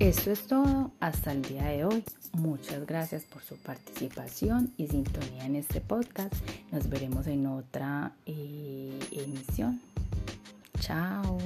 Esto es todo hasta el día de hoy. Muchas gracias por su participación y sintonía en este podcast. Nos veremos en otra eh, emisión. Chao.